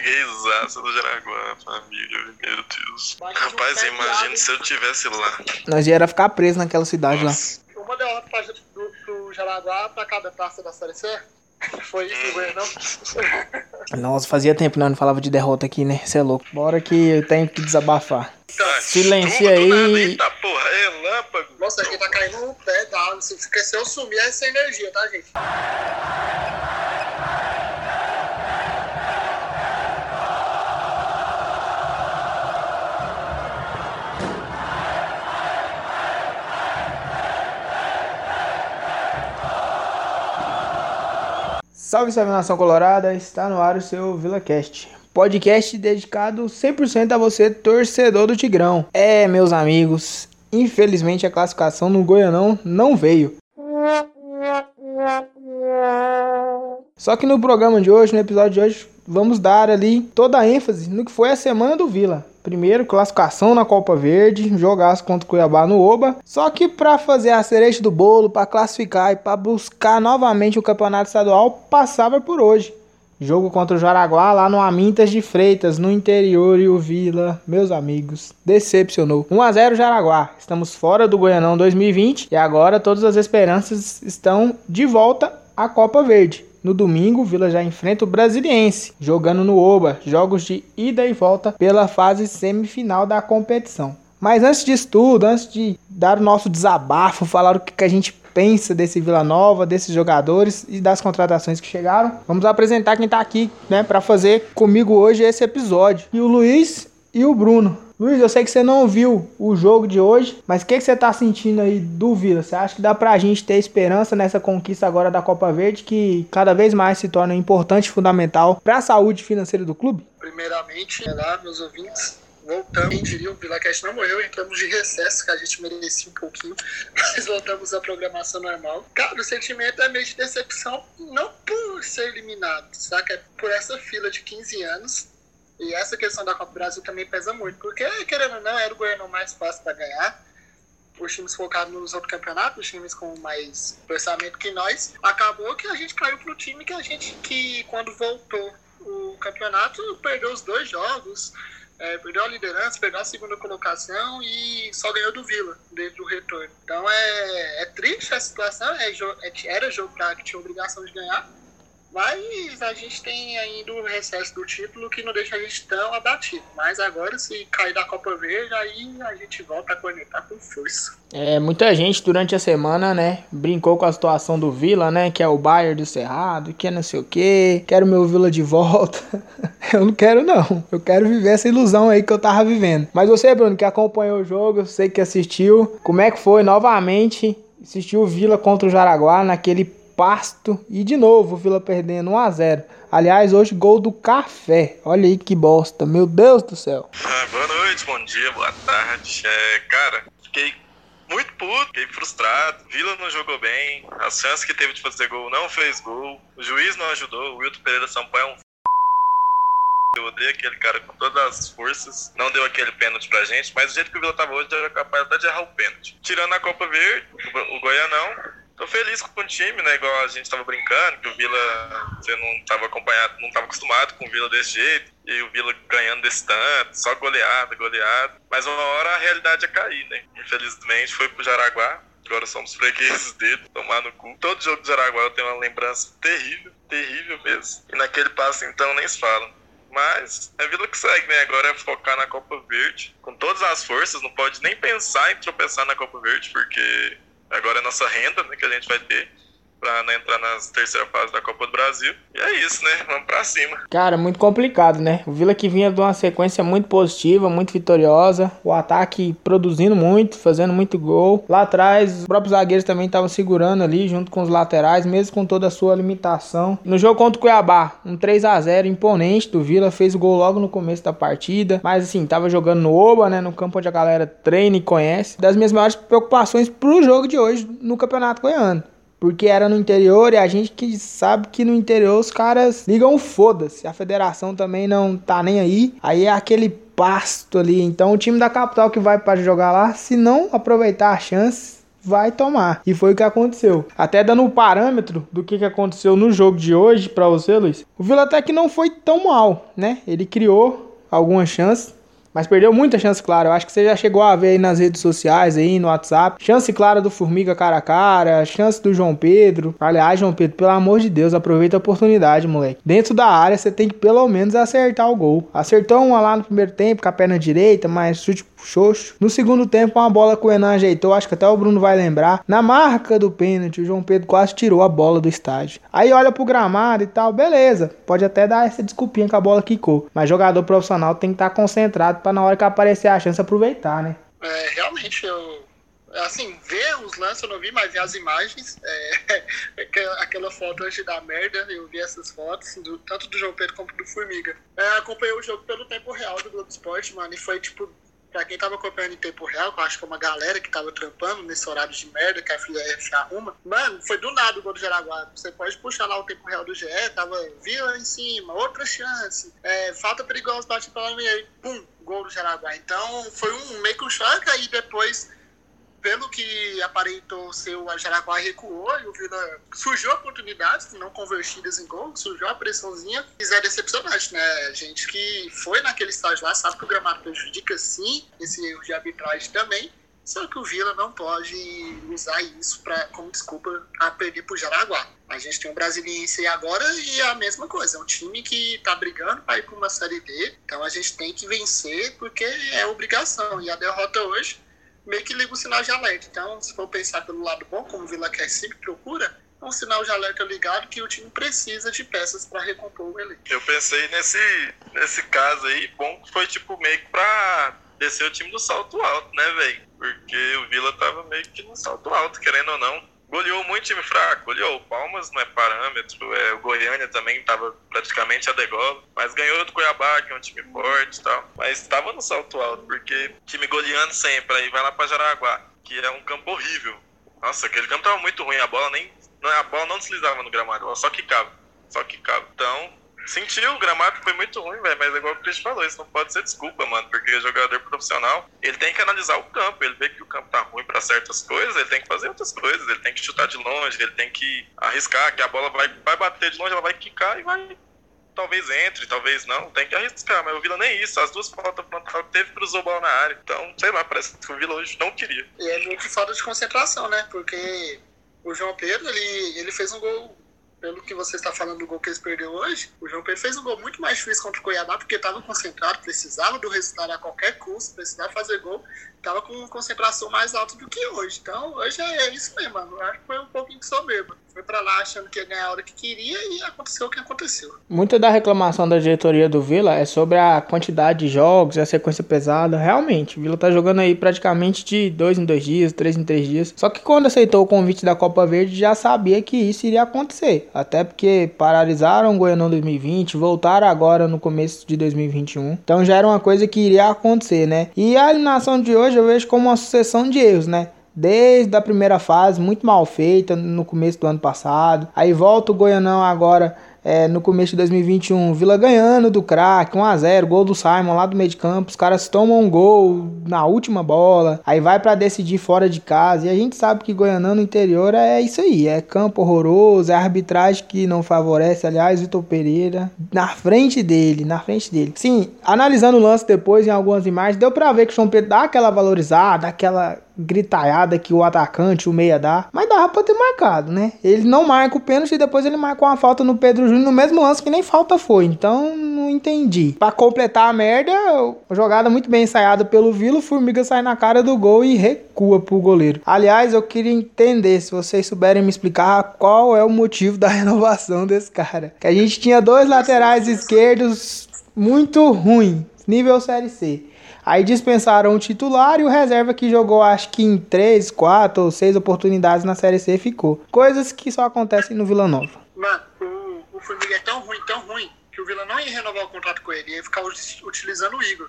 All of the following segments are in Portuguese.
Freguesaço do Jaraguá, família, meu Deus. Rapaz, eu imagino se eu tivesse lá. Nós ia ficar preso naquela cidade Nossa. Uma derrota pra, do, do Jaraguá pra cada taça da Série C. Foi isso, Hum. não? lá. Nossa, fazia tempo que nós não falava de derrota aqui, né? Você é louco. Bora que eu tenho que desabafar. Tá, do aí. nada, Eita porra, relâmpago. Nossa, aqui tá caindo um pé da água. Se, se eu sumir, é essa energia, tá, gente? Salve, salve nação colorada, está no ar o seu VilaCast. Podcast dedicado 100% a você, torcedor do Tigrão. É, meus amigos, infelizmente a classificação no Goianão não veio. Só que no programa de hoje, no episódio de hoje, vamos dar ali toda a ênfase no que foi a semana do Vila. Primeiro, classificação na Copa Verde, jogaço contra o Cuiabá no Oba. Só que para fazer a cereja do bolo, para classificar e para buscar novamente o campeonato estadual, passava por hoje. Jogo contra o Jaraguá lá no Amintas de Freitas, no interior e o Vila, meus amigos, decepcionou. 1 a 0 Jaraguá. Estamos fora do Goianão 2020 e agora todas as esperanças estão de volta à Copa Verde. No domingo, o Vila já enfrenta o Brasiliense, jogando no Oba, jogos de ida e volta pela fase semifinal da competição. Mas antes disso tudo, antes de dar o nosso desabafo, falar o que a gente pensa desse Vila Nova, desses jogadores e das contratações que chegaram, vamos apresentar quem tá aqui, né, para fazer comigo hoje esse episódio. E o Luiz e o Bruno. Luiz, eu sei que você não viu o jogo de hoje, mas o que, que você tá sentindo aí do Vila? Você acha que dá pra gente ter esperança nessa conquista agora da Copa Verde, que cada vez mais se torna importante e fundamental para a saúde financeira do clube? Primeiramente, lá, meus ouvintes, voltamos. Quem diria, o VilaCast não morreu, entramos de recesso, que a gente merecia um pouquinho, mas voltamos à programação normal. Cara, o sentimento é meio de decepção, não por ser eliminado, saca? É por essa fila de 15 anos. E essa questão da Copa do Brasil também pesa muito, porque, querendo ou não, era o Goiânia mais fácil para ganhar. Os times focados nos outros campeonatos, os times com mais orçamento que nós. Acabou que a gente caiu pro time que a gente, que quando voltou o campeonato, perdeu os dois jogos, é, perdeu a liderança, perdeu a segunda colocação e só ganhou do Vila desde o retorno. Então é, é triste a situação, é, é- era jogo que tinha obrigação de ganhar, mas a gente tem ainda o recesso do título que não deixa a gente tão abatido. Mas agora, se cair da Copa Verde, aí a gente volta a conectar com força. É, muita gente durante a semana, né, brincou com a situação do Vila, né, que é o Bayern do Cerrado, que é não sei o que, quero meu Vila de volta. eu não quero não, eu quero viver essa ilusão aí que eu tava vivendo. Mas você, Bruno, que acompanhou o jogo, eu sei que assistiu, como é que foi novamente assistir o Vila contra o Jaraguá naquele pasto e de novo o Vila perdendo 1 a 0. Aliás, hoje gol do Café. Olha aí que bosta, meu Deus do céu. Ah, boa noite, bom dia, boa tarde. É, cara, fiquei muito puto, fiquei frustrado. Vila não jogou bem, as chances que teve de fazer gol não fez gol. O juiz não ajudou, o Wilton Pereira Sampaio é um. Eu odeio aquele cara com todas as forças. Não deu aquele pênalti pra gente, mas do jeito que o Vila tava hoje, era capaz até de errar o pênalti. Tirando a Copa Verde, o Goianão, tô feliz com o time, né? Igual a gente tava brincando, que o Vila, você não tava acompanhado, não tava acostumado com o Vila desse jeito. E o Vila ganhando desse tanto, só goleada, goleada. Mas uma hora a realidade ia cair, né? Infelizmente foi pro Jaraguá. Agora somos fregueses dele, tomar no cu. Todo jogo do Jaraguá eu tenho uma lembrança terrível, terrível mesmo. E naquele passo então nem se fala. Mas é Vila que segue, né? Agora é focar na Copa Verde. Com todas as forças, não pode nem pensar em tropeçar na Copa Verde, porque agora é nossa renda né, que a gente vai ter pra né, entrar na terceira fase da Copa do Brasil. E é isso, né? Vamos pra cima. Cara, muito complicado, né? O Vila que vinha de uma sequência muito positiva, muito vitoriosa. O ataque produzindo muito, fazendo muito gol. Lá atrás, os próprios zagueiros também estavam segurando ali, junto com os laterais, mesmo com toda a sua limitação. No jogo contra o Cuiabá, um 3 a 0 imponente do Vila. Fez o gol logo no começo da partida. Mas assim, tava jogando no Oba, né? No campo onde a galera treina e conhece. Das minhas maiores preocupações pro jogo de hoje no Campeonato Goiano. Porque era no interior e a gente que sabe que no interior os caras ligam foda-se. A federação também não tá nem aí. Aí é aquele pasto ali. Então o time da capital que vai para jogar lá, se não aproveitar a chance, vai tomar. E foi o que aconteceu. Até dando o um parâmetro do que, que aconteceu no jogo de hoje para você, Luiz. O Vila até que não foi tão mal, né? Ele criou algumas chances, mas perdeu muita chance clara. Eu acho que você já chegou a ver aí nas redes sociais, aí no WhatsApp. Chance clara do Formiga cara a cara, chance do João Pedro. Aliás, João Pedro, pelo amor de Deus, aproveita a oportunidade, moleque. Dentro da área, você tem que pelo menos acertar o gol. Acertou uma lá no primeiro tempo com a perna direita, mas chute xoxo. No segundo tempo, uma bola que o Enan ajeitou, acho que até o Bruno vai lembrar. Na marca do pênalti, o João Pedro quase tirou a bola do estádio. Aí olha pro gramado e tal, beleza. Pode até dar essa desculpinha que a bola quicou. Mas jogador profissional tem que estar tá concentrado para na hora que aparecer a chance aproveitar, né? É, realmente, eu assim, ver os lances eu não vi, mas ver as imagens, é, aquela foto antes da merda, eu vi essas fotos, do, tanto do João Pedro como do Formiga. É, acompanhei o jogo pelo tempo real do Globo Esporte, mano, e foi tipo Pra quem tava acompanhando em tempo real, eu acho que é uma galera que tava trampando nesse horário de merda que a FLF arruma, mano, foi do nada o gol do Jaraguá. Você pode puxar lá o tempo real do GE, tava vila em cima, outra chance, é, falta perigosa, bate pela meia, pum, gol do Jaraguá. Então foi um meio que um choque, aí depois pelo que aparentou ser o Jaraguá recuou e o Vila surgiu oportunidades não convertidas em gol, surgiu a pressãozinha, mas é decepcionante, né? Gente que foi naquele estágio lá sabe que o gramado prejudica sim esse erro de arbitragem também, só que o Vila não pode usar isso pra, como desculpa a perder pro Jaraguá. A gente tem um Brasiliense agora e é a mesma coisa. É um time que tá brigando para ir para uma Série D. Então a gente tem que vencer porque é obrigação. E a derrota hoje meio que liga o sinal de alerta. Então, se for pensar pelo lado bom, como o Vila quer sempre procura, é um sinal de alerta ligado que o time precisa de peças para recompor o elenco. Eu pensei nesse, nesse caso aí, bom foi tipo meio que pra descer o time do salto alto, né, velho? Porque o Vila tava meio que no salto alto, querendo ou não goleou muito time fraco, goleou. Palmas não é parâmetro, é, o Goiânia também estava praticamente a degola, mas ganhou do Cuiabá, que é um time forte e tal. Mas estava no salto alto, porque time goleando sempre, aí vai lá para Jaraguá, que é um campo horrível. Nossa, aquele campo tava muito ruim, a bola nem. A bola não deslizava no gramado, ela só quicava. Só quicava. Então, Sentiu, o gramado foi muito ruim, velho, mas é igual o Chris falou, isso não pode ser desculpa, mano, porque o jogador profissional, ele tem que analisar o campo, ele vê que o campo tá ruim para certas coisas, ele tem que fazer outras coisas, ele tem que chutar de longe, ele tem que arriscar, que a bola vai, vai bater de longe, ela vai quicar e vai talvez entre, talvez não, tem que arriscar, mas o Vila nem isso, as duas faltas frontal teve cruzou bola na área, então, sei lá, parece que o Vila hoje não queria. E é muito falta de concentração, né, porque o João Pedro, ele, ele fez um gol pelo que você está falando do gol que eles perderam hoje, o João Pedro fez um gol muito mais difícil contra o Cuiabá, porque estava concentrado, precisava do resultado a qualquer custo, precisava fazer gol, estava com concentração mais alta do que hoje. Então, hoje é isso mesmo, mano. Acho que foi um pouquinho de soberba. Foi para lá achando que ia ganhar a hora que queria e aconteceu o que aconteceu. Muita da reclamação da diretoria do Vila é sobre a quantidade de jogos, a sequência pesada. Realmente, o Vila tá jogando aí praticamente de dois em dois dias, três em três dias. Só que quando aceitou o convite da Copa Verde, já sabia que isso iria acontecer. Até porque paralisaram o Goianão 2020, voltaram agora no começo de 2021. Então já era uma coisa que iria acontecer, né? E a eliminação de hoje eu vejo como uma sucessão de erros, né? Desde a primeira fase, muito mal feita no começo do ano passado. Aí volta o Goianão agora é, no começo de 2021, Vila ganhando do craque, 1x0, gol do Simon lá do meio de campo, os caras tomam um gol na última bola, aí vai para decidir fora de casa, e a gente sabe que Goianão no interior é isso aí, é campo horroroso, é arbitragem que não favorece, aliás, Vitor Pereira, na frente dele, na frente dele. Sim, analisando o lance depois em algumas imagens, deu pra ver que o João Pedro dá aquela valorizada, aquela gritalhada que o atacante, o meia dá, mas dava pra ter marcado, né? Ele não marca o pênalti e depois ele marca uma falta no Pedro Júnior no mesmo lance que nem falta foi, então não entendi. Para completar a merda, jogada muito bem ensaiada pelo Vila, o Formiga sai na cara do gol e recua pro goleiro. Aliás, eu queria entender, se vocês souberem me explicar qual é o motivo da renovação desse cara. Que a gente tinha dois laterais esquerdos muito ruim, nível Série C. Aí dispensaram o titular e o reserva que jogou acho que em 3, 4 ou 6 oportunidades na Série C ficou. Coisas que só acontecem no Vila Nova. Mano, o, o Formiga é tão ruim, tão ruim, que o Vila não ia renovar o contrato com ele, ia ficar utilizando o Igor.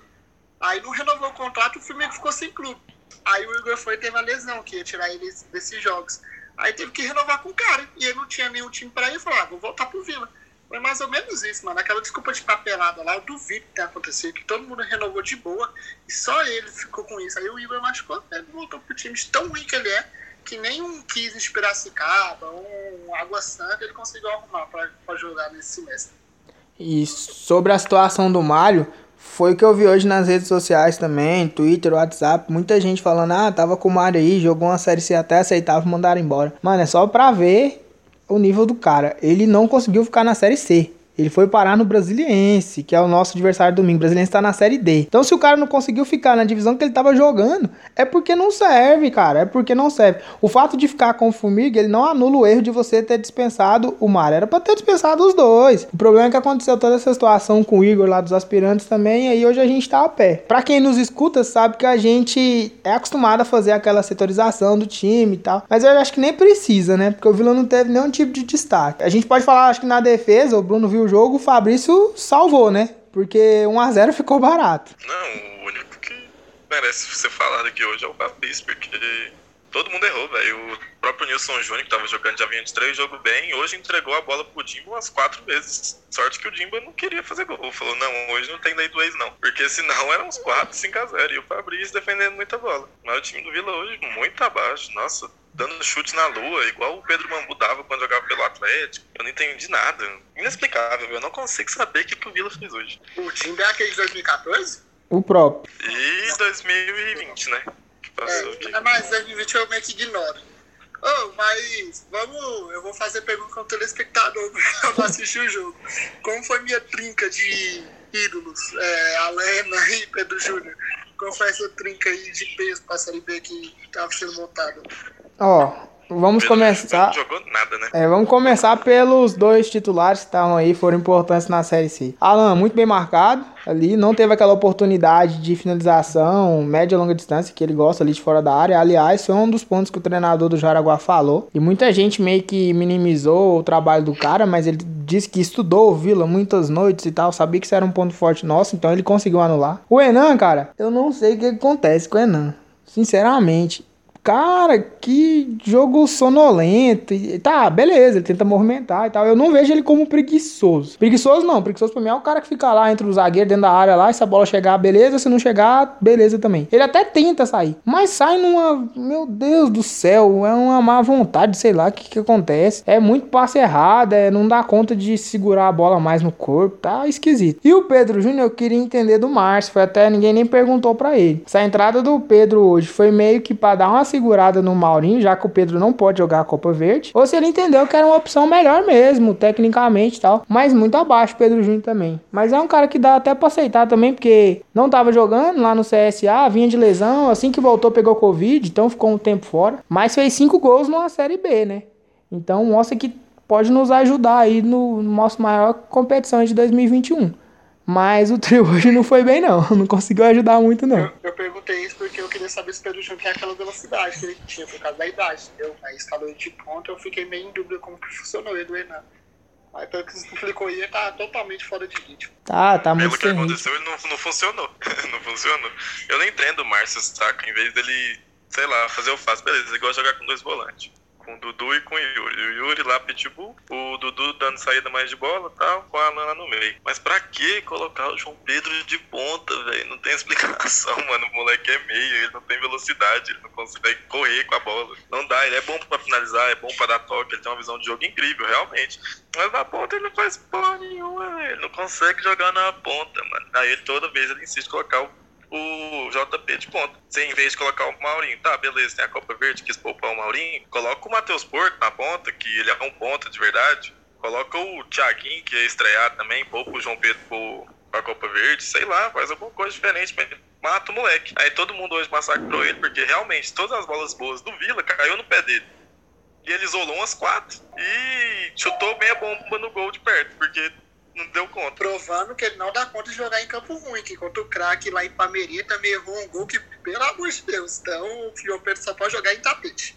Aí não renovou o contrato, o Formiga ficou sem clube. Aí o Igor foi e teve a lesão, que ia tirar ele desses jogos. Aí teve que renovar com o cara. E ele não tinha nenhum time pra ir e falou: ah, vou voltar pro Vila. Foi mais ou menos isso, mano. Aquela desculpa de papelada lá, eu duvido que tenha acontecido, que todo mundo renovou de boa e só ele ficou com isso. Aí o Igor machucou, ele voltou pro time tão ruim que ele é, que nem um 15 de Piracicaba, um Água Santa, ele conseguiu arrumar para jogar nesse semestre. E sobre a situação do Mário, foi o que eu vi hoje nas redes sociais também, Twitter, WhatsApp, muita gente falando, ah, tava com o Mário aí, jogou uma série C até aceitável, mandaram embora. Mano, é só pra ver o nível do cara. Ele não conseguiu ficar na série C. Ele foi parar no Brasiliense, que é o nosso adversário domingo. O Brasiliense tá na Série D. Então, se o cara não conseguiu ficar na divisão que ele tava jogando, é porque não serve, cara. É porque não serve. O fato de ficar com o Formiga, ele não anula o erro de você ter dispensado o Mar. Era pra ter dispensado os dois. O problema é que aconteceu toda essa situação com o Igor lá dos aspirantes também, e aí hoje a gente tá a pé. Pra quem nos escuta, sabe que a gente é acostumado a fazer aquela setorização do time e tal. Mas eu acho que nem precisa, né? Porque o Vila não teve nenhum tipo de destaque. A gente pode falar, acho que na defesa, o Bruno viu jogo, o Fabrício salvou, né? Porque 1x0 ficou barato. Não, o único que merece ser falado aqui hoje é o Fabrício, porque todo mundo errou, velho. O próprio Nilson Júnior, que tava jogando já vinha de três jogos bem, hoje entregou a bola pro Dimba umas quatro vezes. Sorte que o Dimba não queria fazer gol. Falou, não, hoje não tem lei do ex, não. Porque senão eram uns 4, 5 a 0 E o Fabrício defendendo muita bola. Mas o time do Vila hoje muito abaixo. Nossa, dando chute na lua, igual o Pedro Mambu dava quando jogava pelo Atlético. Eu não entendi nada. Inexplicável, eu não consigo saber o que, que o Vila fez hoje. O Dimba é aquele de 2014? O próprio. E 2020, né? Que passou é, aqui. Mas 2020 eu meio que ignoro. Oh, mas vamos. Eu vou fazer pergunta com o telespectador, porque eu não assisti o jogo. Como foi minha trinca de ídolos? É, Alena e Pedro Júnior. Como foi essa trinca aí de peso pra Série B que estava sendo montada? Ó, vamos Pedro começar. Nada, né? É, vamos começar pelos dois titulares que estavam aí, foram importantes na Série C. Alan, muito bem marcado ali, não teve aquela oportunidade de finalização média e longa distância que ele gosta ali de fora da área. Aliás, foi um dos pontos que o treinador do Jaraguá falou. E muita gente meio que minimizou o trabalho do cara, mas ele disse que estudou o Vila muitas noites e tal, sabia que isso era um ponto forte nosso, então ele conseguiu anular. O Enan, cara, eu não sei o que acontece com o Enan. Sinceramente, Cara, que jogo sonolento. E, tá, beleza, ele tenta movimentar e tal. Eu não vejo ele como preguiçoso. Preguiçoso não, preguiçoso pra mim é o cara que fica lá entre o zagueiro dentro da área lá. Se a bola chegar, beleza. Se não chegar, beleza também. Ele até tenta sair, mas sai numa. Meu Deus do céu, é uma má vontade, sei lá o que, que acontece. É muito passe errado, é, não dá conta de segurar a bola mais no corpo, tá esquisito. E o Pedro Júnior, eu queria entender do Márcio, foi até ninguém nem perguntou para ele. Essa entrada do Pedro hoje foi meio que para dar uma segurada no Maurinho, já que o Pedro não pode jogar a Copa Verde, ou se ele entendeu que era uma opção melhor mesmo, tecnicamente e tal, mas muito abaixo o Pedro Júnior também. Mas é um cara que dá até pra aceitar também, porque não tava jogando lá no CSA, vinha de lesão, assim que voltou pegou Covid, então ficou um tempo fora, mas fez cinco gols numa Série B, né? Então mostra que pode nos ajudar aí no nosso maior competição de 2021. Mas o trio hoje não foi bem, não. Não conseguiu ajudar muito, não. Eu, eu perguntei isso porque eu queria saber se o Pedro Júnior tem aquela velocidade que ele tinha por causa da idade, entendeu? Aí escalou de ponta, eu fiquei meio em dúvida como que funcionou ele do Renan. Mas pelo que você explicou aí, ele tá totalmente fora de ritmo. Tá, tá muito Pelo que aconteceu, ele não, não funcionou. não funcionou. Eu não entendo o Márcio, saca? Em vez dele, sei lá, fazer o fácil, beleza, igual jogar com dois volantes com o Dudu e com o Yuri. O Yuri lá pitbull, o Dudu dando saída mais de bola tal, com a Lana no meio. Mas pra que colocar o João Pedro de ponta, velho? Não tem explicação, mano. O moleque é meio, ele não tem velocidade, ele não consegue correr com a bola. Não dá, ele é bom pra finalizar, é bom pra dar toque, ele tem uma visão de jogo incrível, realmente. Mas na ponta ele não faz porra nenhuma, velho. Ele não consegue jogar na ponta, mano. Aí toda vez ele insiste em colocar o o JP de ponta. Você, em vez de colocar o Maurinho, tá, beleza, tem a Copa Verde, quis poupar o Maurinho, coloca o Matheus Porto na ponta, que ele é um ponta de verdade. Coloca o Thiaguinho, que ia estrear também, poupa o João Pedro pro, pra Copa Verde, sei lá, faz alguma coisa diferente, mata o moleque. Aí todo mundo hoje massacrou ele, porque realmente todas as bolas boas do Vila caiu no pé dele. E ele isolou umas quatro e chutou bem a bomba no gol de perto, porque não deu conta. Provando que ele não dá conta de jogar em campo ruim, que contra o craque lá em Palmeirinha também errou um gol que, pelo amor de Deus, então o João Pedro só pode jogar em tapete.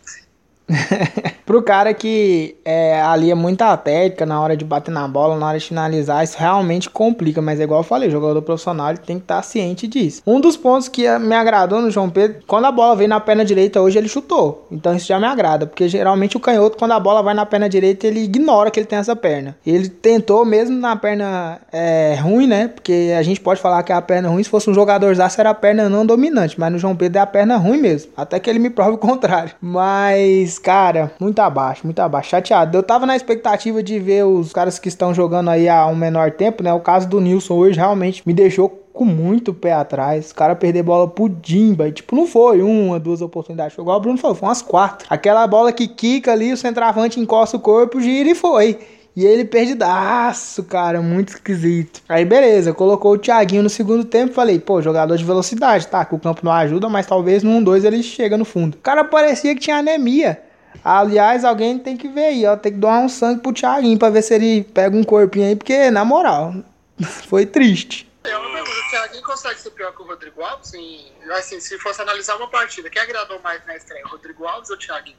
Pro cara que é, ali é muita técnica na hora de bater na bola, na hora de finalizar, isso realmente complica. Mas é igual eu falei, o jogador profissional tem que estar ciente disso. Um dos pontos que me agradou no João Pedro, quando a bola veio na perna direita, hoje ele chutou. Então isso já me agrada, porque geralmente o canhoto, quando a bola vai na perna direita, ele ignora que ele tem essa perna. Ele tentou mesmo na perna é, ruim, né? Porque a gente pode falar que é a perna ruim, se fosse um jogador zaço, era a perna não dominante. Mas no João Pedro é a perna ruim mesmo. Até que ele me prove o contrário. Mas, cara, muito abaixo, muito abaixo. Chateado. Eu tava na expectativa de ver os caras que estão jogando aí há um menor tempo, né? O caso do Nilson hoje realmente me deixou com muito pé atrás. O cara perder bola pro Dimba. E, tipo, não foi uma, duas oportunidades. Foi igual o Bruno falou, foi umas quatro. Aquela bola que quica ali, o centroavante encosta o corpo, gira e foi. E ele perdidaço, cara, muito esquisito. Aí beleza, colocou o Thiaguinho no segundo tempo, falei, pô, jogador de velocidade, tá, que o campo não ajuda, mas talvez num dois ele chega no fundo. O cara parecia que tinha anemia. Aliás, alguém tem que ver aí, ó, tem que doar um sangue pro Thiaguinho pra ver se ele pega um corpinho aí, porque, na moral, foi triste. É uma pergunta, o Thiaguinho consegue ser pior que o Rodrigo Alves? Em, assim, se fosse analisar uma partida, quem agradou mais na estreia, Rodrigo Alves ou Thiaguinho?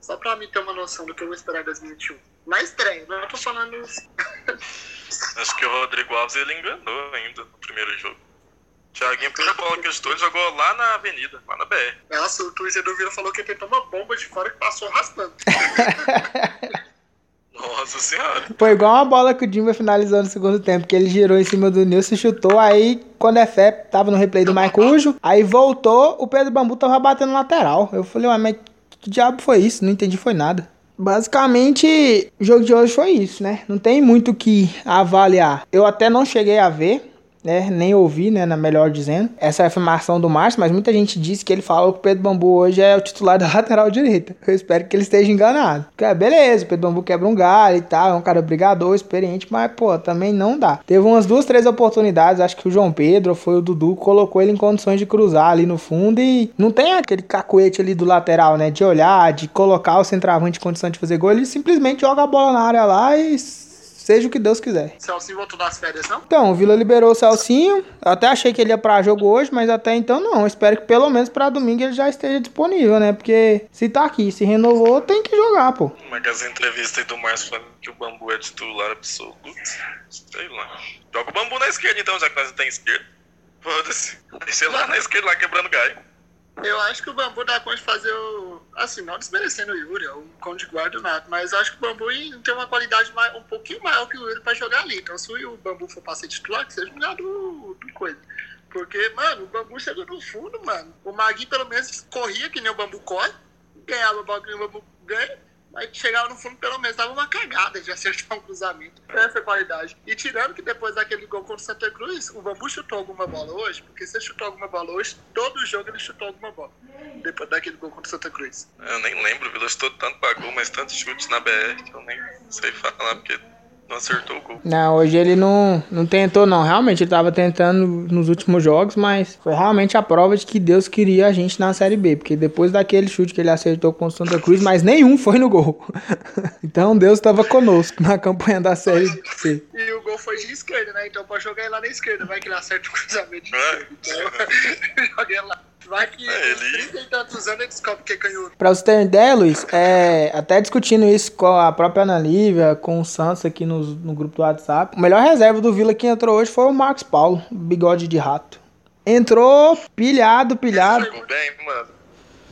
Só pra mim ter uma noção do que eu vou esperar em 2021. Na estreia, não tô falando. Acho que o Rodrigo Alves ele enganou ainda no primeiro jogo. Thiaguinho, a primeira bola que estou, ele jogou lá na avenida, lá na BR. Nossa, o Twitter do Vila falou que ele tentou uma bomba de fora que passou arrastando. Nossa senhora. Foi igual uma bola que o Dimba finalizou no segundo tempo, que ele girou em cima do Nilson e chutou. Aí, quando é fé, tava no replay do Maicujo. Aí voltou, o Pedro Bambu tava batendo lateral. Eu falei, ué, mas que diabo foi isso? Não entendi, foi nada. Basicamente, o jogo de hoje foi isso, né? Não tem muito o que avaliar. Eu até não cheguei a ver, né? Nem ouvi, né? Na melhor dizendo, essa afirmação do Márcio, mas muita gente disse que ele falou que o Pedro Bambu hoje é o titular da lateral direita. Eu espero que ele esteja enganado. Porque, é, beleza, o Pedro Bambu quebra um galho e tal, é um cara brigador, experiente, mas, pô, também não dá. Teve umas duas, três oportunidades, acho que o João Pedro, foi o Dudu, colocou ele em condições de cruzar ali no fundo e não tem aquele cacuete ali do lateral, né? De olhar, de colocar o centroavante em condição de fazer gol, ele simplesmente joga a bola na área lá e seja o que Deus quiser. Celcinho voltou das férias, não? Então, o Vila liberou o Celcinho. Eu até achei que ele ia pra jogo hoje, mas até então não. Espero que pelo menos pra domingo ele já esteja disponível, né? Porque se tá aqui, se renovou, tem que jogar, pô. Mas as entrevistas aí do Márcio falando que o Bambu é titular absoluto. Sei lá. Joga o Bambu na esquerda então, já que nós não tem esquerda. Foda-se. Deixa lá na esquerda, lá quebrando galho. Eu acho que o Bambu dá conta de fazer o. Assim, não desmerecendo o Yuri, o Conde Guarda nada, mas acho que o Bambu tem uma qualidade mais, um pouquinho maior que o Yuri pra jogar ali. Então, se o Bambu for pra ser titular, que seja melhor do, do coisa. Porque, mano, o Bambu chegou no fundo, mano. O Magui, pelo menos, corria que nem o Bambu corre, ganhava a bola que nem o Bambu ganha. Aí chegava no fundo, pelo menos, dava uma cagada de acertar um cruzamento. Essa qualidade. E tirando que depois daquele gol contra o Santa Cruz, o Bambu chutou alguma bola hoje, porque se ele chutou alguma bola hoje, todo jogo ele chutou alguma bola. Depois daquele gol contra o Santa Cruz. Eu nem lembro, Vila chutou tanto pra gol, mas tantos chutes na BR que eu nem sei falar, porque não acertou o gol. Não, hoje ele não, não tentou, não. Realmente ele tava tentando nos últimos jogos, mas foi realmente a prova de que Deus queria a gente na Série B. Porque depois daquele chute que ele acertou com o Santa Cruz, mas nenhum foi no gol. então Deus estava conosco na campanha da Série C. E o gol foi de esquerda, né? Então pode jogar ele lá na esquerda. Vai que ele acerta o cruzamento de esquerda. Então, joguei lá. Vai que É, ele- 30 e tantos anos ele descobre que é canhoto. Pra você ter ideia, Luiz, é, até discutindo isso com a própria Ana Lívia, com o Santos aqui no, no grupo do WhatsApp. O melhor reserva do Vila que entrou hoje foi o Marcos Paulo, bigode de rato. Entrou pilhado, pilhado. Jogou bem, mano.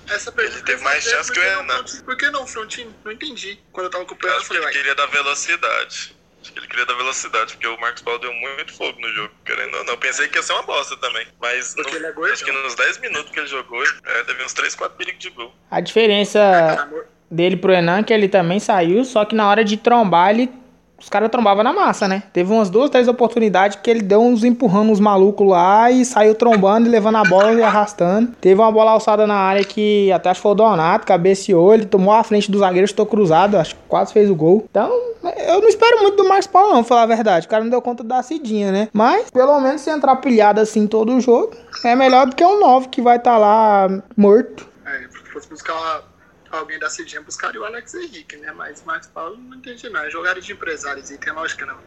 Essa pergunta Ele teve eu mais fazia, chance que o Renan. Por que não Frontin? Não entendi. Quando eu tava Eu acompanhando, eu acho que falei, ele queria dar velocidade. Acho que ele queria dar velocidade, porque o Marcos Paulo deu muito fogo no jogo, querendo ou não. Pensei que ia ser uma bosta também. Mas no- ele é acho que nos 10 minutos que ele jogou, é, teve uns 3, 4 perigos de gol. A diferença dele pro Enan é que ele também saiu, só que na hora de trombar ele os caras trombavam na massa, né? Teve umas duas, três oportunidades que ele deu uns empurrando uns malucos lá e saiu trombando e levando a bola e arrastando. Teve uma bola alçada na área que até acho que foi o Donato, cabeceou, ele tomou a frente do zagueiro, estou cruzado, acho que quase fez o gol. Então, eu não espero muito do Marcos Paulo, não, pra falar a verdade. O cara não deu conta da cidinha, né? Mas, pelo menos, se entrar pilhado assim todo o jogo, é melhor do que um 9 que vai estar lá morto. é, se fosse buscar alguém da Cidinha, buscaria o Alex Henrique, né? Mas Marcos Paulo não entendi não. É jogada de empresários e tem lógica não.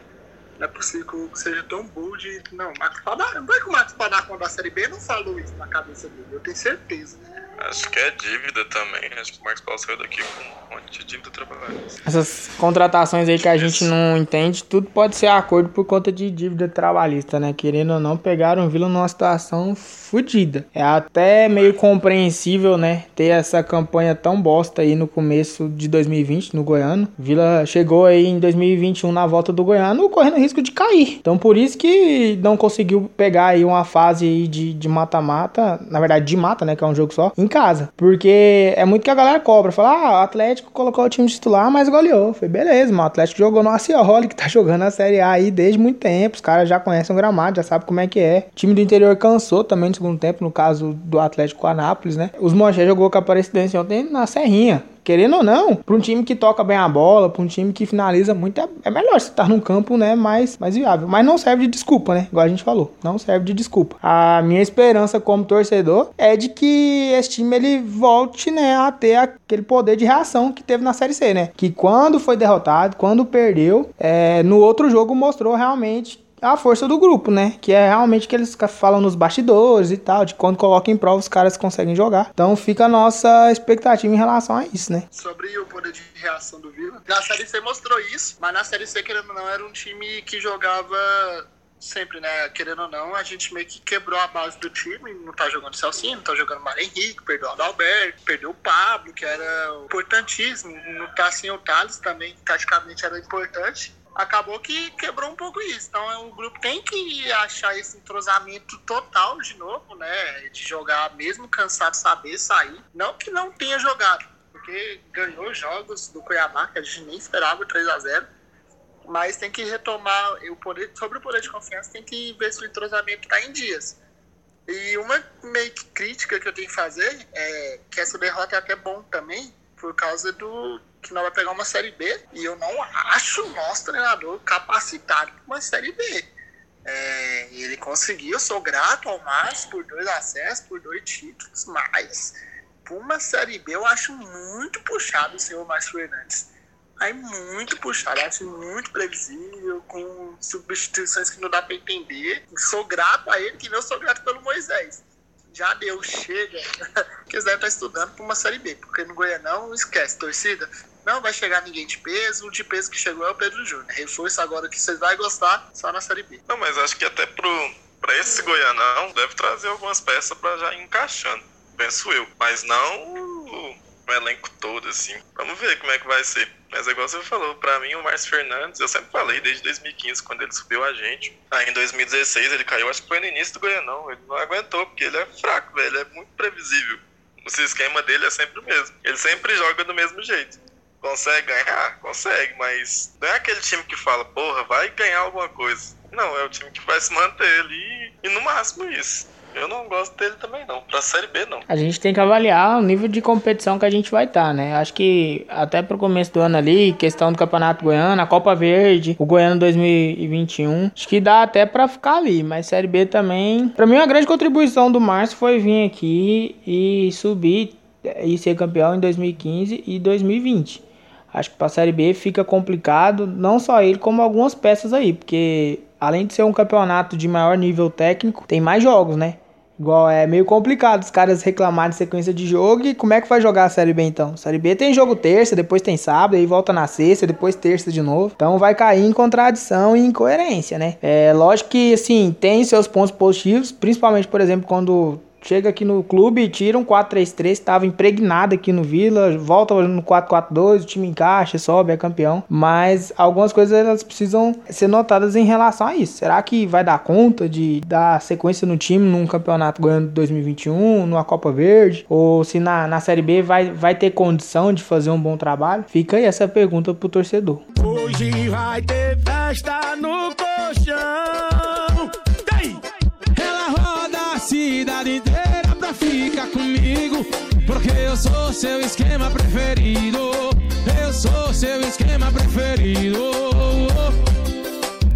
Não é possível que seja tão de. Não, Marcos Padar. Não vai que o Marcos Padar, quando da Série B, não falou isso na cabeça dele. Eu tenho certeza. Acho que é dívida também. Acho que o Marcos Paulo saiu daqui com um monte de dívida trabalhista. Essas contratações aí que a gente não entende, tudo pode ser acordo por conta de dívida trabalhista, né? Querendo ou não, pegaram o Vila numa situação fodida. É até meio compreensível, né? Ter essa campanha tão bosta aí no começo de 2020 no Goiano. Vila chegou aí em 2021 na volta do Goiano correndo risco de cair. Então por isso que não conseguiu pegar aí uma fase aí de mata-mata, na verdade de mata, né? Que é um jogo só, em casa. Porque é muito que a galera cobra. Fala, ah, o Atlético colocou o time titular, mas goleou. Foi beleza, mano. O Atlético jogou no Acioli, que tá jogando a Série A aí desde muito tempo. Os caras já conhecem o gramado, já sabem como é que é. O time do interior cansou também no segundo tempo, no caso do Atlético Anápolis, né? Os Manché jogou com a Aparecidense ontem na Serrinha querendo ou não, para um time que toca bem a bola, para um time que finaliza muito, é, é melhor você estar tá num campo, né, mais, mais viável. Mas não serve de desculpa, né? Igual a gente falou, não serve de desculpa. A minha esperança como torcedor é de que esse time ele volte, né, a ter aquele poder de reação que teve na Série C, né? Que quando foi derrotado, quando perdeu, é, no outro jogo mostrou realmente a força do grupo, né? Que é realmente que eles falam nos bastidores e tal, de quando colocam em prova os caras conseguem jogar. Então fica a nossa expectativa em relação a isso, né? Sobre o poder de reação do Vila. Na Série C mostrou isso, mas na Série C, querendo ou não, era um time que jogava sempre, né? Querendo ou não, a gente meio que quebrou a base do time. Não tá jogando Celcinho, não tá jogando Mário Henrique, perdeu o Adalberto, perdeu o Pablo, que era importantíssimo. Não tá sem o Thales também, taticamente era importante acabou que quebrou um pouco isso. Então o grupo tem que achar esse entrosamento total de novo, né? De jogar mesmo cansado, saber sair. Não que não tenha jogado, porque ganhou jogos do Cuiabá que a gente nem esperava 3 a 0 mas tem que retomar o poder sobre o poder de confiança, tem que ver se o entrosamento está em dias. E uma meio que crítica que eu tenho que fazer é que essa derrota é até bom também, por causa do que nós vai pegar uma Série B e eu não acho o nosso treinador capacitado para uma Série B. É, ele conseguiu, eu sou grato ao Márcio por dois acessos, por dois títulos, mas por uma Série B eu acho muito puxado o senhor Márcio Fernandes. Aí muito puxado, acho muito previsível, com substituições que não dá para entender. Sou grato a ele, que não sou grato pelo Moisés já deu, chega. que eles devem estar estudando para uma Série B, porque no Goianão, esquece, torcida, não vai chegar ninguém de peso, o de peso que chegou é o Pedro Júnior. Reforço agora que vocês vão gostar, só na Série B. Não, mas acho que até pro, pra esse Goianão deve trazer algumas peças para já ir encaixando, penso eu. Mas não o, elenco todo, assim. Vamos ver como é que vai ser. Mas é igual você falou, pra mim o Márcio Fernandes, eu sempre falei desde 2015, quando ele subiu a gente. Aí em 2016 ele caiu, acho que foi no início do Goianão. Ele não aguentou, porque ele é fraco, velho, ele é muito previsível. O esquema dele é sempre o mesmo. Ele sempre joga do mesmo jeito. Consegue ganhar? Consegue, mas não é aquele time que fala, porra, vai ganhar alguma coisa. Não, é o time que vai se manter ali e no máximo isso. Eu não gosto dele também, não. Pra Série B, não. A gente tem que avaliar o nível de competição que a gente vai estar, tá, né? Acho que até pro começo do ano ali, questão do Campeonato Goiano, a Copa Verde, o Goiano 2021, acho que dá até pra ficar ali. Mas Série B também. Pra mim, uma grande contribuição do Márcio foi vir aqui e subir e ser campeão em 2015 e 2020. Acho que pra Série B fica complicado, não só ele, como algumas peças aí, porque além de ser um campeonato de maior nível técnico, tem mais jogos, né? Igual é meio complicado os caras reclamarem de sequência de jogo e como é que vai jogar a Série B então? Série B tem jogo terça, depois tem sábado, aí volta na sexta, depois terça de novo. Então vai cair em contradição e incoerência, né? É lógico que assim, tem seus pontos positivos, principalmente, por exemplo, quando chega aqui no clube, tira um 4-3-3, estava impregnado aqui no Vila, volta no 4-4-2, o time encaixa, sobe, é campeão. Mas algumas coisas elas precisam ser notadas em relação a isso. Será que vai dar conta de dar sequência no time num campeonato ganhando 2021, numa Copa Verde? Ou se na, na Série B vai, vai ter condição de fazer um bom trabalho? Fica aí essa pergunta pro torcedor. Hoje vai ter festa no colchão. Porque eu sou seu esquema preferido. Eu sou seu esquema preferido.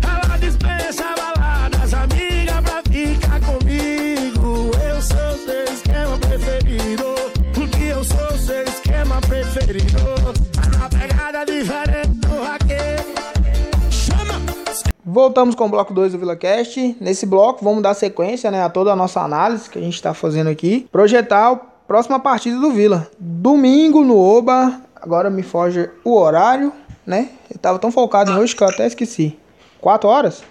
Ela dispensa baladas, amiga, pra ficar comigo. Eu sou seu esquema preferido, porque eu sou seu esquema preferido. Uma pegada diferente do raquete. Voltamos com o bloco 2 do VilaCast. Nesse bloco, vamos dar sequência né, a toda a nossa análise que a gente está fazendo aqui. Projetar a próxima partida do Vila. Domingo no Oba. Agora me foge o horário, né? Eu tava tão focado em hoje que eu até esqueci. 4 horas?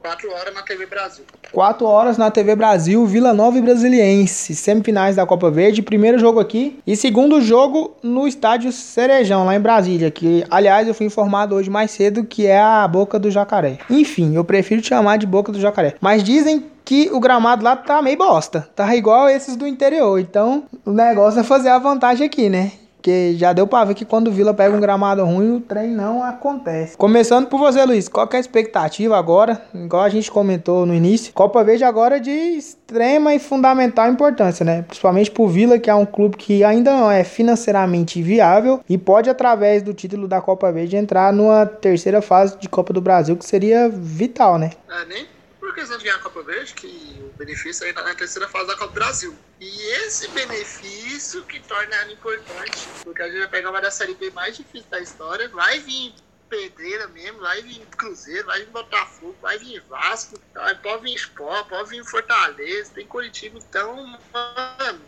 4 horas na TV Brasil. 4 horas na TV Brasil, Vila Nova e Brasiliense, semifinais da Copa Verde, primeiro jogo aqui e segundo jogo no estádio Cerejão, lá em Brasília, que aliás eu fui informado hoje mais cedo que é a Boca do Jacaré. Enfim, eu prefiro te chamar de Boca do Jacaré. Mas dizem que o gramado lá tá meio bosta, tá igual esses do interior, então o negócio é fazer a vantagem aqui, né? Porque já deu pra ver que quando o Vila pega um gramado ruim, o trem não acontece. Começando por você, Luiz, qual é a expectativa agora? Igual a gente comentou no início, Copa Verde agora de extrema e fundamental importância, né? Principalmente pro Vila, que é um clube que ainda não é financeiramente viável e pode, através do título da Copa Verde, entrar numa terceira fase de Copa do Brasil, que seria vital, né? É, nem por questão de ganhar a Copa Verde, que o benefício aí tá na terceira fase da Copa do Brasil. E esse benefício que torna ela importante, porque a gente vai pegar uma da Série B mais difícil da história, vai vir Pedreira mesmo, vai vir Cruzeiro, vai vir Botafogo, vai vir Vasco, pode vir Sport, pode vir Fortaleza, tem Curitiba, então, mano,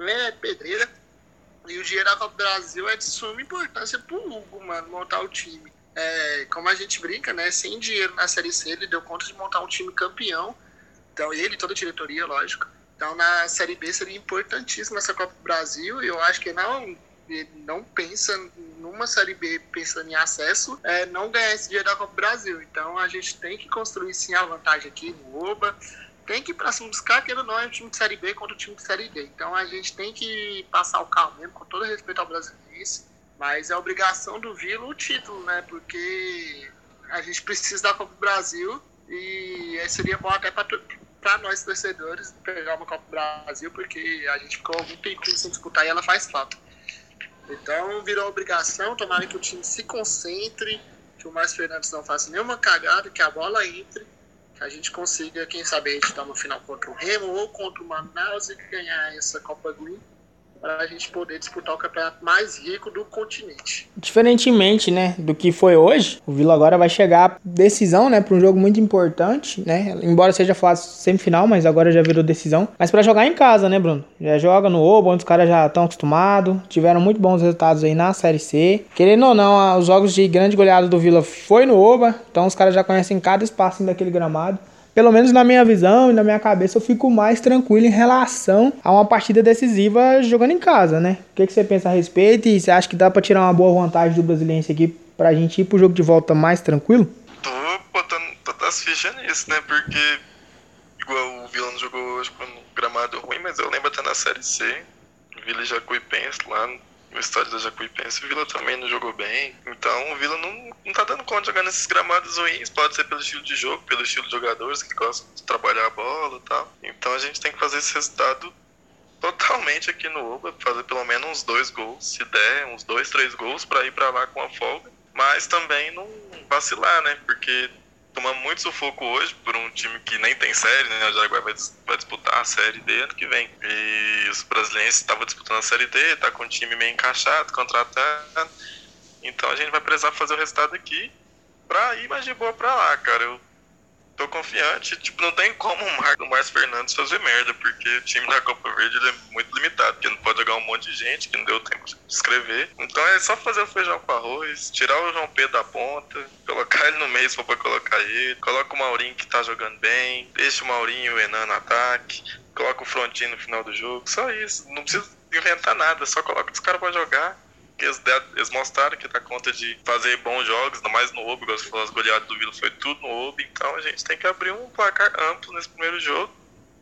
é Pedreira. E o dinheiro da Copa do Brasil é de suma importância pro Hugo, mano, montar o time. É, como a gente brinca, né? Sem dinheiro na Série C, ele deu conta de montar um time campeão. Então, ele, toda a diretoria, lógico. Então, na Série B seria importantíssima essa Copa do Brasil. E eu acho que não, não pensa numa Série B pensando em acesso, é, não ganhar esse dinheiro da Copa do Brasil. Então, a gente tem que construir sim a vantagem aqui no Oba. Tem que ir pra cima buscar, que não é um time de Série B contra o time de Série D. Então, a gente tem que passar o carro mesmo, com todo respeito ao brasileiro mas é obrigação do Vila o título, né? Porque a gente precisa da Copa do Brasil e seria bom até para nós torcedores pegar uma Copa do Brasil, porque a gente ficou algum tempo sem disputar e ela faz falta. Então virou obrigação, tomara que o time se concentre, que o Márcio Fernandes não faça nenhuma cagada, que a bola entre, que a gente consiga, quem sabe, a gente dar uma final contra o Remo ou contra o Manaus e ganhar essa Copa Green para a gente poder disputar o campeonato mais rico do continente. Diferentemente, né, do que foi hoje, o Vila agora vai chegar decisão, né, para um jogo muito importante, né? Embora seja fácil semifinal, mas agora já virou decisão. Mas para jogar em casa, né, Bruno? Já joga no Obo, onde os caras já estão acostumados, tiveram muito bons resultados aí na Série C. Querendo ou não, os jogos de grande goleada do Vila foi no Oba, então os caras já conhecem cada espaço daquele gramado pelo menos na minha visão e na minha cabeça, eu fico mais tranquilo em relação a uma partida decisiva jogando em casa, né? O que, que você pensa a respeito? E você acha que dá pra tirar uma boa vantagem do Brasiliense aqui pra gente ir pro jogo de volta mais tranquilo? Tô botando todas as fichas nisso, né? Porque, igual o Vila não jogou hoje com um gramado ruim, mas eu lembro até na Série C, Vila Jacuipense lá no estádio da Jacuipense, o Vila também não jogou bem. Então o Vila não, não tá dando conta de jogar nesses gramados ruins. Pode ser pelo estilo de jogo, pelo estilo de jogadores que gostam de trabalhar a bola e tal. Então a gente tem que fazer esse resultado totalmente aqui no Uba, fazer pelo menos uns dois gols, se der, uns dois, três gols para ir para lá com a folga. Mas também não vacilar, né? Porque tomamos muito sufoco hoje por um time que nem tem série, né? O Jaguar vai, vai disputar a série D ano que vem. E os brasileiros estavam disputando a série D, tá com o time meio encaixado, contratado. Então a gente vai precisar fazer o resultado aqui pra ir mais de boa pra lá, cara. Eu tô confiante. Tipo, não tem como o, Mar o Márcio Fernandes fazer merda, porque o time da Copa Verde é muito limitado, porque monte de gente que não deu tempo de escrever. Então é só fazer o feijão com arroz, tirar o João Pedro da ponta, colocar ele no meio se for pra colocar ele, coloca o Maurinho que tá jogando bem, deixa o Maurinho e o Enan no ataque, coloca o Frontinho no final do jogo, só isso. Não precisa inventar nada, só coloca os caras pra jogar que eles, eles mostraram que dá conta de fazer bons jogos, ainda mais no Obi, igual você falou, as goleadas do Vila foi tudo no Obi, então a gente tem que abrir um placar amplo nesse primeiro jogo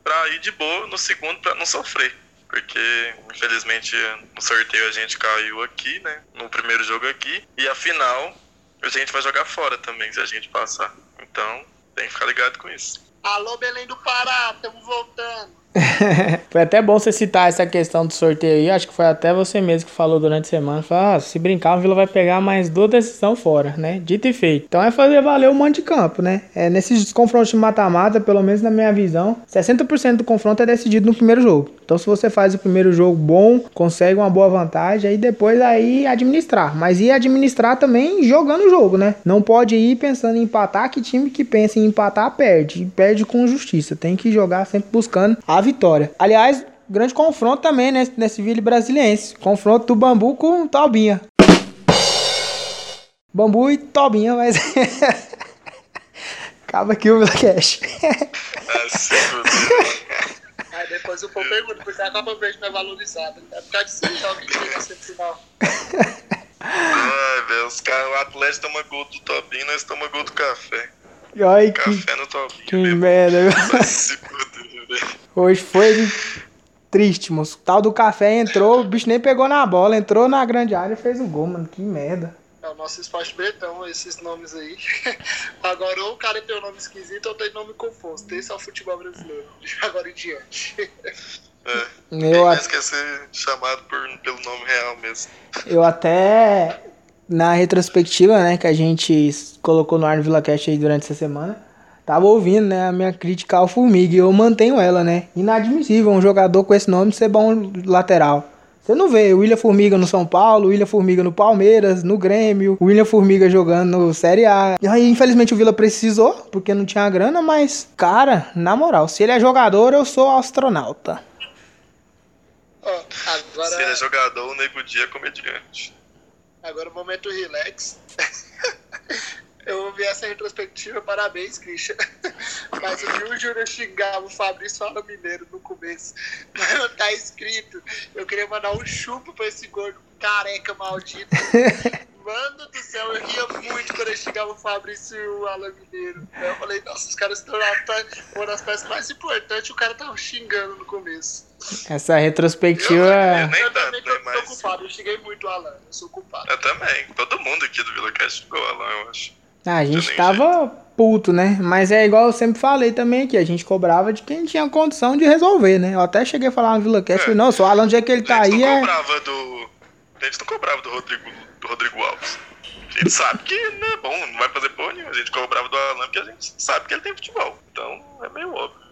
para ir de boa no segundo para não sofrer. Porque, infelizmente, no sorteio a gente caiu aqui, né? No primeiro jogo aqui. E a final, a gente vai jogar fora também, se a gente passar. Então, tem que ficar ligado com isso. Alô, Belém do Pará, estamos voltando. foi até bom você citar essa questão do sorteio aí. Acho que foi até você mesmo que falou durante a semana. Falou, ah, se brincar, o Vila vai pegar mais duas decisões fora, né? Dito e feito. Então é fazer valer o monte de campo, né? É, nesses confrontos de mata-mata, pelo menos na minha visão, 60% do confronto é decidido no primeiro jogo. Então se você faz o primeiro jogo bom, consegue uma boa vantagem, aí depois aí administrar. Mas ir administrar também jogando o jogo, né? Não pode ir pensando em empatar, que time que pensa em empatar perde. Perde com justiça. Tem que jogar sempre buscando a vitória. Aliás, grande confronto também nesse, nesse Ville Brasiliense. Confronto do Bambu com Tobinha. Bambu e Tobinha, mas. Acaba aqui o Cash. Aí depois o povo pergunta, por que a Copa Verde não é valorizada? É por causa disso jogos que tem na semifinal. Ai, velho, os caras, o Atlético toma gol do Tobinho, nós tomamos gol do café. Ai, café que, no Tobinho. que merda. Hoje foi triste, moço. O tal do café entrou, o bicho nem pegou na bola, entrou na grande área e fez o gol, mano. Que merda. É o nosso esporte bretão, esses nomes aí. Agora, ou o cara tem um nome esquisito ou tem nome confuso. Esse é o futebol brasileiro. Agora em diante. É. Eu mais quer ser chamado por, pelo nome real mesmo. Eu até, na retrospectiva, né, que a gente colocou no ar no VilaCast aí durante essa semana, tava ouvindo, né, a minha crítica ao Formiga e eu mantenho ela, né. Inadmissível um jogador com esse nome ser bom lateral. Você não vê o William Formiga no São Paulo, o William Formiga no Palmeiras, no Grêmio, o William Formiga jogando no Série A. E aí, infelizmente, o Vila precisou, porque não tinha grana, mas, cara, na moral, se ele é jogador, eu sou astronauta. Oh, agora... Se ele é jogador, o Nego Dia é comediante. Agora o momento relax. Eu ouvi essa retrospectiva, parabéns, Christian. Mas eu vi o Júnior xingar o Fabrício Fala Mineiro no começo. Mas não tá escrito. Eu queria mandar um chupo pra esse gordo careca maldito. Mano do céu, eu ria muito quando eu xingava o Fabrício e o Alan Mineiro. Eu falei, nossa, os caras estão uma das peças mais importantes, o cara tava xingando no começo. Essa retrospectiva. Eu, é- eu nem Eu tanto, também né, tô, mas... tô culpado, eu xinguei muito o Alan, eu sou culpado. Eu também. Todo mundo aqui do VilaCast xingou o Alan, eu acho. Ah, a gente tava puto, né? Mas é igual eu sempre falei também aqui, a gente cobrava de quem tinha condição de resolver, né? Eu até cheguei a falar no Vila Cast, É. falei, não, só Alan, onde é que ele tá a gente aí não é... cobrava do. A gente não cobrava do Rodrigo, do Rodrigo Alves. A gente sabe que não é bom, não vai fazer porra nenhuma. A gente cobrava do Alan porque a gente sabe que ele tem futebol. Então é meio óbvio. É,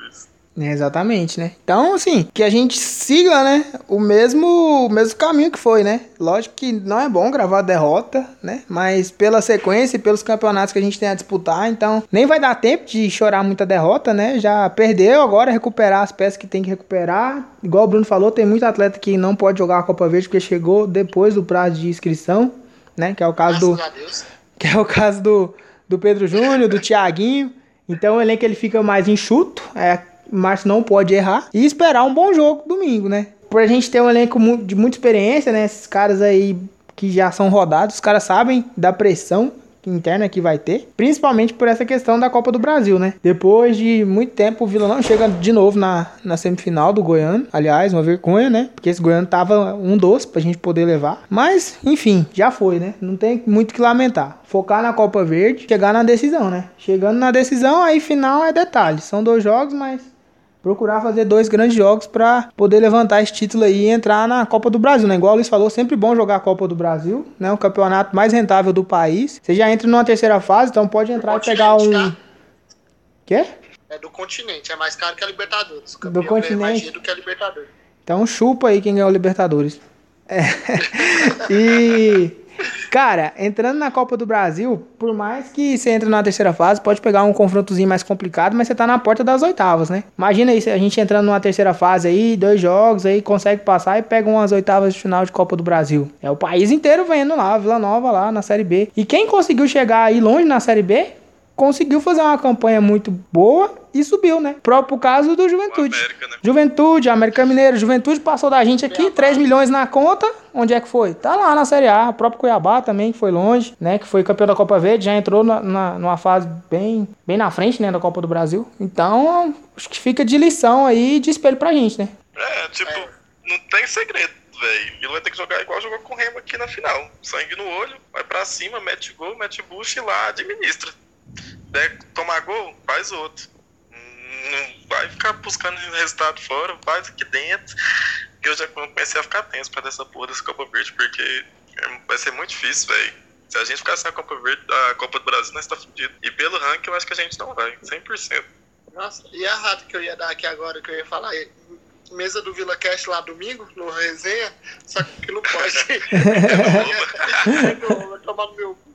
Exatamente, né? Então, assim, que a gente siga, né? O mesmo, o mesmo caminho que foi, né? Lógico que não é bom gravar derrota, né? Mas pela sequência e pelos campeonatos que a gente tem a disputar, então nem vai dar tempo de chorar muita derrota, né? Já perdeu, agora recuperar as peças que tem que recuperar. Igual o Bruno falou, tem muito atleta que não pode jogar a Copa Verde porque chegou depois do prazo de inscrição, né? Que é o caso do Graças Deus. que é o caso do, do Pedro Júnior, do Thiaguinho. Então o elenco ele fica mais enxuto, é, Márcio não pode errar e esperar um bom jogo domingo, né? Por a gente ter um elenco de muita experiência, né? Esses caras aí que já são rodados, os caras sabem da pressão interna que vai ter, principalmente por essa questão da Copa do Brasil, né? Depois de muito tempo, o Vila não chega de novo na, na semifinal do Goiano. Aliás, uma vergonha, né? Porque esse Goiano tava um doce pra gente poder levar. Mas, enfim, já foi, né? Não tem muito que lamentar. Focar na Copa Verde, chegar na decisão, né? Chegando na decisão, aí final é detalhe. São dois jogos, mas procurar fazer dois grandes jogos pra poder levantar esse título aí e entrar na Copa do Brasil, né? Igual o Luiz falou, sempre bom jogar a Copa do Brasil, né? O campeonato mais rentável do país. Você já entra numa terceira fase, então pode entrar e pegar um. continente, Quê? É do continente, é mais caro que a Libertadores. O Do continente. dinheiro do que a Libertadores. Então chupa aí quem ganhou o Libertadores. É. E. Cara, entrando na Copa do Brasil, por mais que você entre na terceira fase, pode pegar um confrontozinho mais complicado, mas você tá na porta das oitavas, né? Imagina aí, a gente entrando numa terceira fase aí, dois jogos aí, consegue passar e pega umas oitavas de final de Copa do Brasil. É o país inteiro vendo lá, Vila Nova lá na Série B. E quem conseguiu chegar aí longe na Série B, conseguiu fazer uma campanha muito boa e subiu, né? Próprio caso do Juventude. América, né? Juventude, América Mineiro, Juventude passou da gente aqui, 3 milhões na conta. Onde é que foi? Tá lá na Série A. O próprio Cuiabá também, que foi longe, né? Que foi campeão da Copa Verde, já entrou na, na- numa fase bem, bem na frente, né? Da Copa do Brasil. Então, acho que fica de lição aí, de espelho pra gente, né? É, tipo, não tem segredo, velho. Ele vai ter que jogar igual jogou com o Remo aqui na final. Sangue no olho, vai pra cima, mete gol, mete bucha e lá administra. Der tomar gol, faz outro. Não vai ficar buscando resultado fora, faz aqui dentro. Que eu já comecei a ficar tenso pra dessa porra dessa Copa Verde, porque vai ser muito difícil, velho. Se a gente ficar sem a Copa Verde, a Copa do Brasil, nós tá fudido. E pelo ranking, eu acho que a gente não vai, 100%. Nossa, e a rata que eu ia dar aqui agora, que eu ia falar, mesa do Vila Cast lá domingo, no resenha, só que não pode. Vai tomar no meu eu ia dar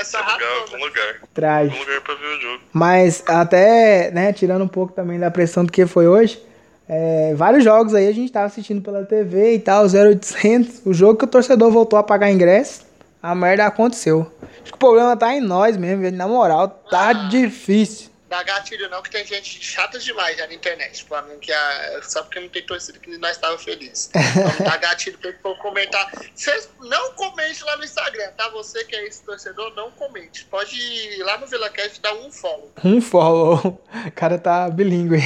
essa lugar, bom lugar. Traz. Lugar pra ver o jogo. Mas até, né, tirando um pouco também da pressão do que foi hoje, é, vários jogos aí a gente tava assistindo pela TV e tal, 0800. O jogo que o torcedor voltou a pagar ingresso, a merda aconteceu. Acho que o problema tá em nós mesmo, na moral, tá ah. difícil dá gatilho não, que tem gente chata demais já na internet, falando que a, só porque não tem torcida que nós estávamos felizes. Então dá gatilho pra ele comentar. Vocês não comente lá no Instagram, tá? Você que é esse torcedor, não comente. Pode ir lá no VilaCast e dar um follow. Um follow. O cara tá bilíngue.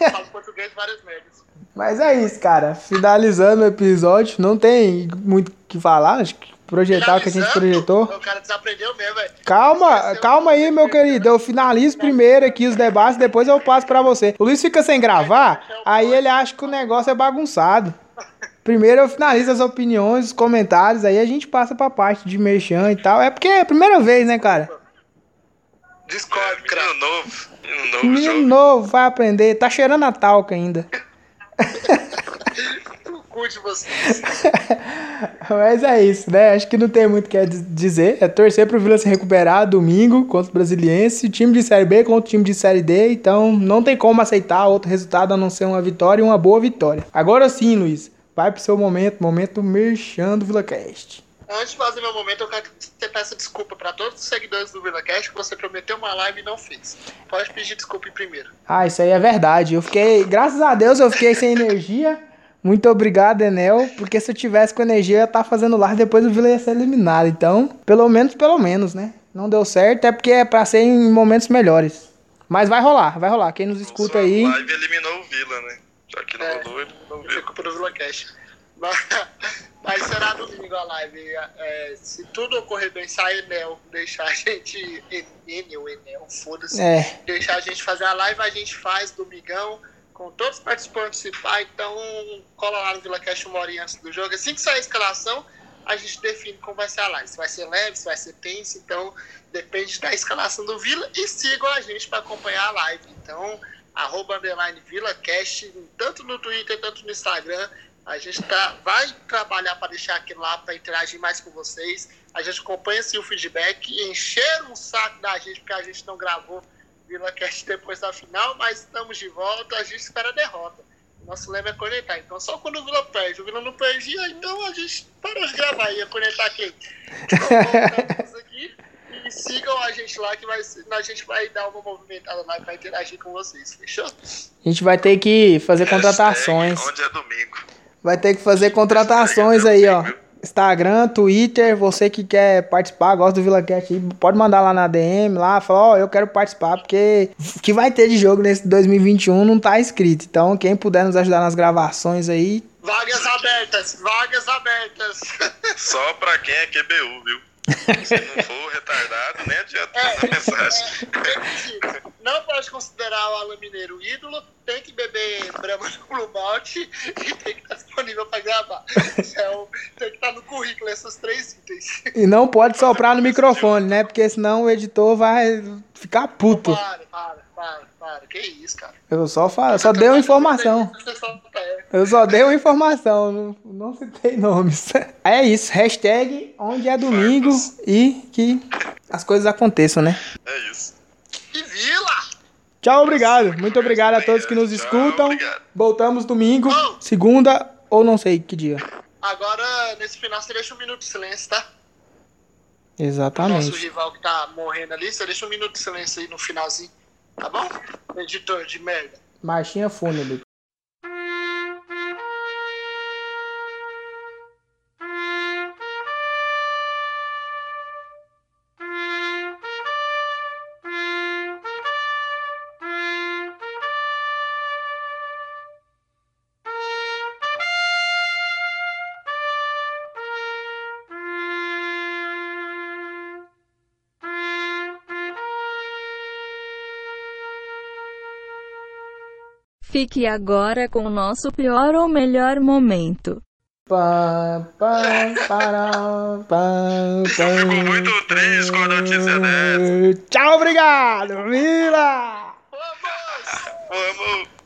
Eu falo português várias merdas. Mas é isso, cara. Finalizando o episódio, não tem muito o que falar. Acho que projetar o que a gente projetou. O cara desaprendeu mesmo, velho. Calma, calma aí, meu querido. Eu finalizo primeiro aqui os debates, depois eu passo pra você. O Luiz fica sem gravar, aí ele acha que o negócio é bagunçado. Primeiro eu finalizo as opiniões, os comentários, aí a gente passa pra parte de merchan e tal. É porque é a primeira vez, né, cara? Discord, é, menino novo. Menino novo, menino novo, vai aprender. Tá cheirando a talca ainda. cu de vocês. Mas é isso, né? Acho que não tem muito o que dizer. É torcer pro Vila se recuperar domingo contra o Brasiliense. Time de Série B contra o time de Série D. Então não tem como aceitar outro resultado a não ser uma vitória e uma boa vitória. Agora sim, Luiz. Vai pro seu momento, momento merchando Vila Cast. Antes de fazer meu momento, eu quero que você peça desculpa para todos os seguidores do VilaCast que você prometeu uma live e não fez. Pode pedir desculpa em primeiro. Ah, isso aí é verdade. Eu fiquei, graças a Deus, eu fiquei sem energia. Muito obrigado, Enel, porque se eu tivesse com energia, eu ia estar tá fazendo live depois o Vila ia ser eliminado. Então, pelo menos, pelo menos, né? Não deu certo, é porque é pra ser em momentos melhores. Mas vai rolar, vai rolar. Quem nos escuta aí. A live eliminou o Vila, né? Já que não é, rolou, eliminou o Vila. Ficou pro Vila Cash. Mas, será domingo a live. É, se tudo ocorrer bem, sai Enel, deixar a gente. Enel, Enel, foda-se. É. Deixar a gente fazer a live, a gente faz domingão com todos os participantes participar, então cola lá no VilaCast uma hora antes do jogo. Assim que sair a escalação, a gente define como vai ser a live. Se vai ser leve, se vai ser tenso, então depende da escalação do Vila e sigam a gente para acompanhar a live. Então, arroba underline VilaCast, tanto no Twitter, tanto no Instagram. A gente tá, vai trabalhar para deixar aquilo lá para interagir mais com vocês. A gente acompanha sim, o feedback, encher o saco da gente porque a gente não gravou VilaCast depois da final, mas estamos de volta, a gente espera a derrota. Nosso lema é conectar. Então, só quando o Vila perde, o Vila não perdia, então a gente parou de gravar. Ia conectar quem? Então, aqui e sigam a gente lá, que vai, a gente vai dar uma movimentada lá para interagir com vocês. Fechou? A gente vai ter que fazer contratações. Onde é domingo? Vai ter que fazer contratações aí, ó. Instagram, Twitter, você que quer participar, gosta do VilaCast, pode mandar lá na DM, lá, falar, ó, oh, eu quero participar, porque o que vai ter de jogo nesse 2021 não tá escrito. Então, quem puder nos ajudar nas gravações aí... Vagas abertas, vagas abertas. Só pra quem é QBU, viu? Se não for retardado, nem adianta é, mensagem. É, não pode considerar o Alan Mineiro ídolo, tem que beber Brahma no Blue Malt e tem que estar disponível para gravar. Então, tem que estar no currículo esses três itens. E não pode soprar no microfone, né? Porque senão o editor vai ficar puto. Para, para, para, Que isso, cara. Eu só falo, só dei uma informação. Eu só dei uma informação, não, não citei nomes. É isso, hashtag onde é domingo e que as coisas aconteçam, né? É isso. E vila! Tchau, obrigado. Muito obrigado a todos que nos escutam. Voltamos domingo, segunda ou não sei que dia. Agora, nesse final, você deixa um minuto de silêncio, tá? Exatamente. Nosso rival que tá morrendo ali, você deixa um minuto de silêncio aí no finalzinho. Tá bom? Editor de merda. Marchinha fúnebre. Fique agora com o nosso pior ou melhor momento. Pá, pá, pará, pá, pá, Ficou muito triste com a notícia dessa. Tchau, obrigado! Vamos!